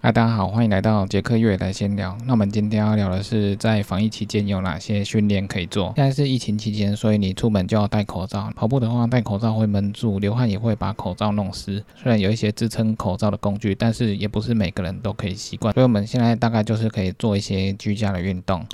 嗨，大家好，欢迎来到杰克月来闲聊。那我们今天要聊的是，在防疫期间有哪些训练可以做？现在是疫情期间，所以你出门就要戴口罩。跑步的话，戴口罩会闷住，流汗也会把口罩弄湿。虽然有一些支撑口罩的工具，但是也不是每个人都可以习惯。所以我们现在大概就是可以做一些居家的运动。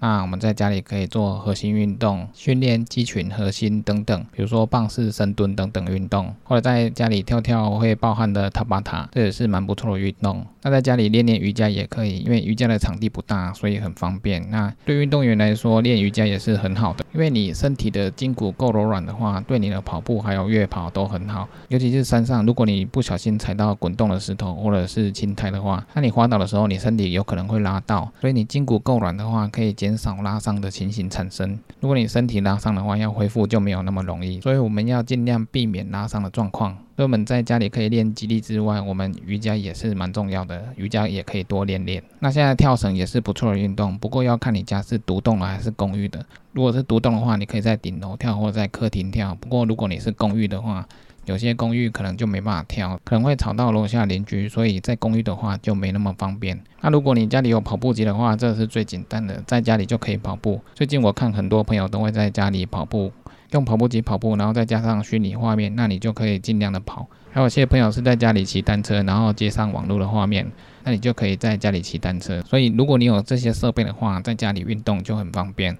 那我们在家里可以做核心运动，训练肌群、核心等等，比如说棒式、深蹲等等运动，或者在家里跳跳会爆汗的塔巴塔，这也是蛮不错的运动。那在家里练练瑜伽也可以，因为瑜伽的场地不大，所以很方便。那对运动员来说，练瑜伽也是很好的，因为你身体的筋骨够柔软的话，对你的跑步还有越野跑都很好。尤其是山上，如果你不小心踩到滚动的石头或者是青苔的话，那你滑倒的时候，你身体有可能会拉到。所以你筋骨够软的话，可以减。减少拉伤的情形产生。如果你身体拉伤的话，要恢复就没有那么容易。所以我们要尽量避免拉伤的状况。所以我们在家里可以练肌力之外，我们瑜伽也是蛮重要的。瑜伽也可以多练练。那现在跳绳也是不错的运动，不过要看你家是独栋的还是公寓的。如果是独栋的话，你可以在顶楼跳或者在客厅跳。不过如果你是公寓的话，有些公寓可能就没办法跳，可能会吵到楼下邻居，所以在公寓的话就没那么方便。那如果你家里有跑步机的话，这是最简单的，在家里就可以跑步。最近我看很多朋友都会在家里跑步，用跑步机跑步，然后再加上虚拟画面，那你就可以尽量的跑。还有些朋友是在家里骑单车，然后接上网络的画面，那你就可以在家里骑单车。所以如果你有这些设备的话，在家里运动就很方便。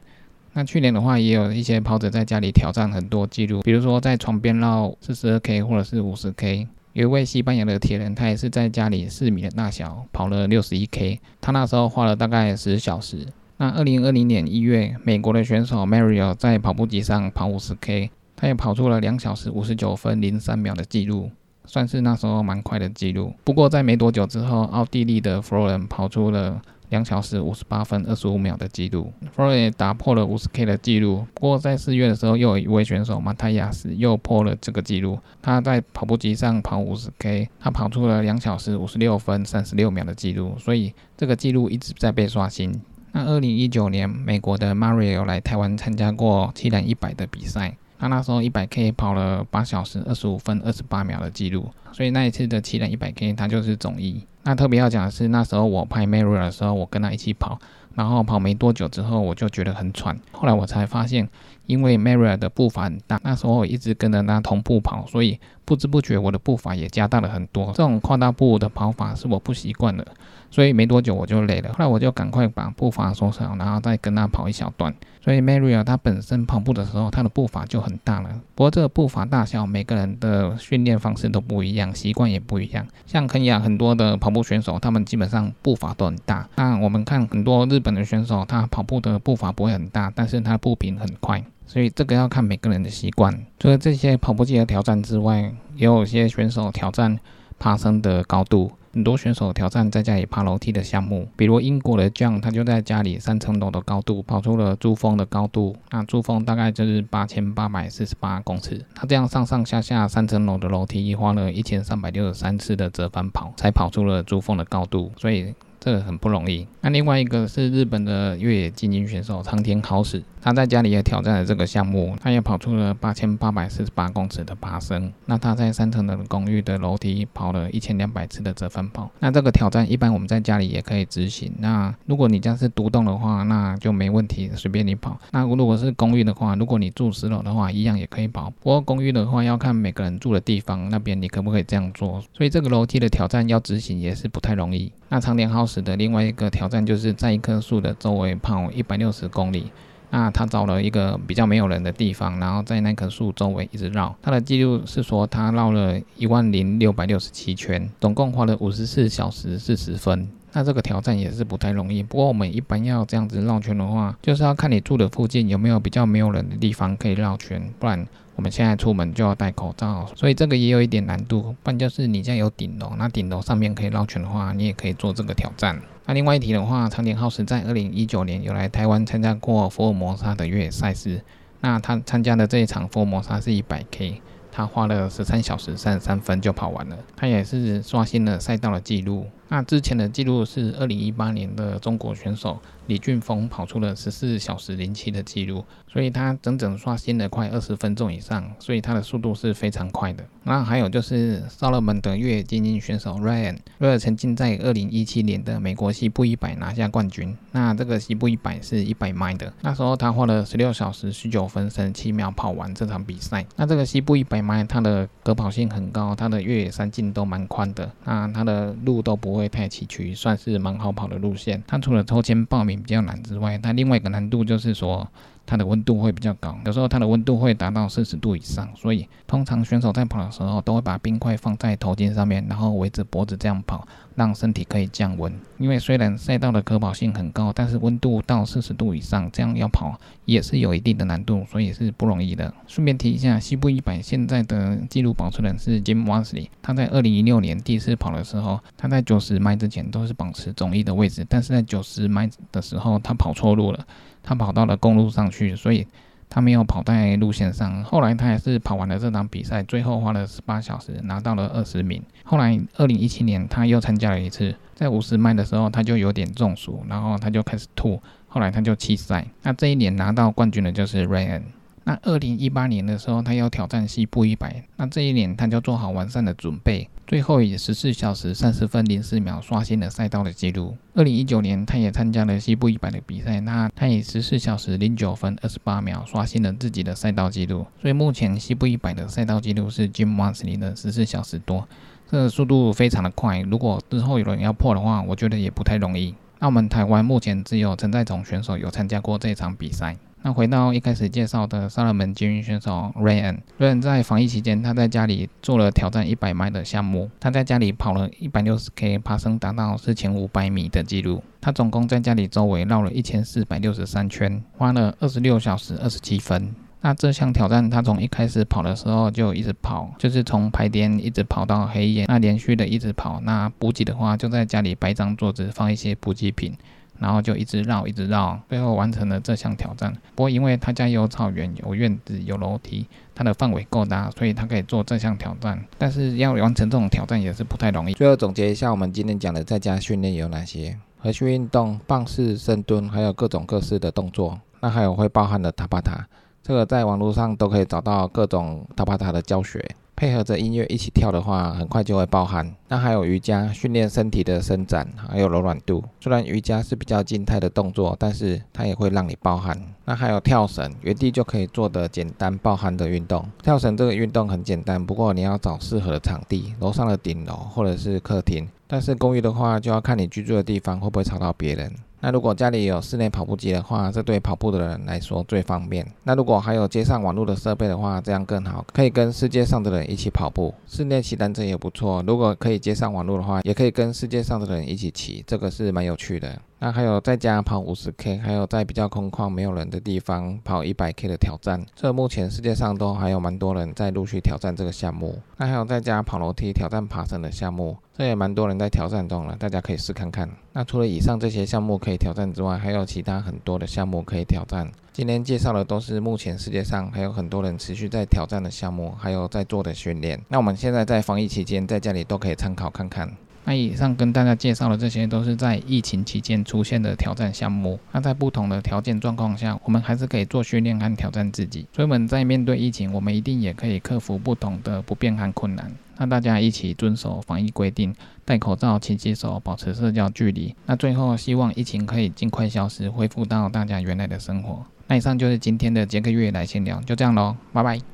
那去年的话，也有一些跑者在家里挑战很多记录，比如说在床边绕四十二 K 或者是五十 K。有一位西班牙的铁人，他也是在家里四米的大小跑了六十一 K，他那时候花了大概十小时。那二零二零年一月，美国的选手 Mario 在跑步机上跑五十 K，他也跑出了两小时五十九分零三秒的记录，算是那时候蛮快的记录。不过在没多久之后，奥地利的 Florian 跑出了。两小时五十八分二十五秒的记录 f l o y 打破了五十 K 的记录。不过在四月的时候，又有一位选手马泰亚斯又破了这个记录。他在跑步机上跑五十 K，他跑出了两小时五十六分三十六秒的记录，所以这个记录一直在被刷新。那二零一九年，美国的 Mario 来台湾参加过七人一百的比赛，他那时候一百 K 跑了八小时二十五分二十八秒的记录，所以那一次的七人一百 K 他就是总一。那特别要讲的是，那时候我拍 Mario 的时候，我跟他一起跑，然后跑没多久之后，我就觉得很喘。后来我才发现，因为 Maria 的步伐很大，那时候我一直跟着他同步跑，所以不知不觉我的步伐也加大了很多。这种跨大步的跑法是我不习惯的，所以没多久我就累了。后来我就赶快把步伐缩小，然后再跟他跑一小段。所以 Maria 她本身跑步的时候，她的步伐就很大了。不过这个步伐大小，每个人的训练方式都不一样，习惯也不一样。像肯亚很多的跑步选手，他们基本上步伐都很大。那我们看很多日本的选手，他跑步的步伐不会很大，但是他步频很快。所以这个要看每个人的习惯。除了这些跑步机的挑战之外，也有些选手挑战爬升的高度。很多选手挑战在家里爬楼梯的项目，比如英国的 John，他就在家里三层楼的高度跑出了珠峰的高度。那珠峰大概就是八千八百四十八公尺。他这样上上下下三层楼的楼梯，花了一千三百六十三次的折返跑，才跑出了珠峰的高度。所以这个很不容易。那另外一个是日本的越野精英选手苍田好史，他在家里也挑战了这个项目，他也跑出了八千八百四十八公尺的爬升。那他在三层的公寓的楼梯跑了一千两百次的折返跑。那这个挑战一般我们在家里也可以执行。那如果你家是独栋的话，那就没问题，随便你跑。那如果是公寓的话，如果你住十楼的话，一样也可以跑。不过公寓的话要看每个人住的地方，那边你可不可以这样做？所以这个楼梯的挑战要执行也是不太容易。那常年好史的另外一个挑战就是在一棵树的周围跑一百六十公里。那他找了一个比较没有人的地方，然后在那棵树周围一直绕。他的记录是说他绕了一万零六百六十七圈，总共花了五十四小时四十分。那这个挑战也是不太容易。不过我们一般要这样子绕圈的话，就是要看你住的附近有没有比较没有人的地方可以绕圈，不然。我们现在出门就要戴口罩，所以这个也有一点难度。不然就是你家有顶楼，那顶楼上面可以绕圈的话，你也可以做这个挑战。那另外一题的话，长田浩实在二零一九年有来台湾参加过福尔摩沙的越野赛事。那他参加的这一场福尔摩沙是一百 K，他花了十三小时三十三分就跑完了。他也是刷新了赛道的记录。那之前的记录是二零一八年的中国选手李俊峰跑出了十四小时零七的记录，所以他整整刷新了快二十分钟以上，所以他的速度是非常快的。那还有就是萨勒门的越野精英选手 Ryan，瑞尔曾经在二零一七年的美国西部一百拿下冠军。那这个西部一百是一百迈的，那时候他花了十六小时十九分三十七秒跑完这场比赛。那这个西部一百迈，它的可跑性很高，它的越野山径都蛮宽的，那它的路都不会会太崎岖，算是蛮好跑的路线。它除了抽签报名比较难之外，它另外一个难度就是说。它的温度会比较高，有时候它的温度会达到四十度以上，所以通常选手在跑的时候都会把冰块放在头巾上面，然后围着脖子这样跑，让身体可以降温。因为虽然赛道的可跑性很高，但是温度到四十度以上，这样要跑也是有一定的难度，所以是不容易的。顺便提一下，西部一百现在的纪录保持人是 Jim Walmsley，他在二零一六年第一次跑的时候，他在九十迈之前都是保持总一的位置，但是在九十迈的时候他跑错路了。他跑到了公路上去，所以他没有跑在路线上。后来他也是跑完了这场比赛，最后花了十八小时拿到了二十名。后来二零一七年他又参加了一次，在五十迈的时候他就有点中暑，然后他就开始吐，后来他就弃赛。那这一年拿到冠军的就是 Ryan。那二零一八年的时候，他要挑战西部一百。那这一年他就做好完善的准备，最后以十四小时三十分零四秒刷新了赛道的记录。二零一九年，他也参加了西部一百的比赛，那他以十四小时零九分二十八秒刷新了自己的赛道记录。所以目前西部一百的赛道记录是 Jim Walmsley 的十四小时多，这速度非常的快。如果之后有人要破的话，我觉得也不太容易。那我们台湾目前只有陈在总选手有参加过这场比赛。那回到一开始介绍的萨勒门精英选手 Ryan，Ryan 在防疫期间，他在家里做了挑战一百迈的项目。他在家里跑了一百六十 K，爬升达到四千五百米的记录。他总共在家里周围绕了一千四百六十三圈，花了二十六小时二十七分。那这项挑战，他从一开始跑的时候就一直跑，就是从排点一直跑到黑夜，那连续的一直跑。那补给的话，就在家里摆张桌子，放一些补给品。然后就一直绕，一直绕，最后完成了这项挑战。不过因为他家有草原、有院子、有楼梯，他的范围够大，所以他可以做这项挑战。但是要完成这种挑战也是不太容易。最后总结一下，我们今天讲的在家训练有哪些？核心运动、棒式、深蹲，还有各种各式的动作。那还有会包含的塔巴塔，这个在网络上都可以找到各种塔巴塔的教学。配合着音乐一起跳的话，很快就会爆汗。那还有瑜伽，训练身体的伸展还有柔软度。虽然瑜伽是比较静态的动作，但是它也会让你爆汗。那还有跳绳，原地就可以做的简单爆汗的运动。跳绳这个运动很简单，不过你要找适合的场地，楼上的顶楼或者是客厅。但是公寓的话，就要看你居住的地方会不会吵到别人。那如果家里有室内跑步机的话，这对跑步的人来说最方便。那如果还有接上网络的设备的话，这样更好，可以跟世界上的人一起跑步。室内骑单车也不错，如果可以接上网络的话，也可以跟世界上的人一起骑，这个是蛮有趣的。那还有在家跑五十 K，还有在比较空旷没有人的地方跑一百 K 的挑战，这目前世界上都还有蛮多人在陆续挑战这个项目。那还有在家跑楼梯挑战爬升的项目，这也蛮多人在挑战中了，大家可以试看看。那除了以上这些项目可以挑战之外，还有其他很多的项目可以挑战。今天介绍的都是目前世界上还有很多人持续在挑战的项目，还有在做的训练。那我们现在在防疫期间，在家里都可以参考看看。那以上跟大家介绍的这些都是在疫情期间出现的挑战项目。那在不同的条件状况下，我们还是可以做训练和挑战自己。所以我们在面对疫情，我们一定也可以克服不同的不便和困难。那大家一起遵守防疫规定，戴口罩、勤洗手、保持社交距离。那最后希望疫情可以尽快消失，恢复到大家原来的生活。那以上就是今天的杰克月来闲聊，就这样喽，拜拜。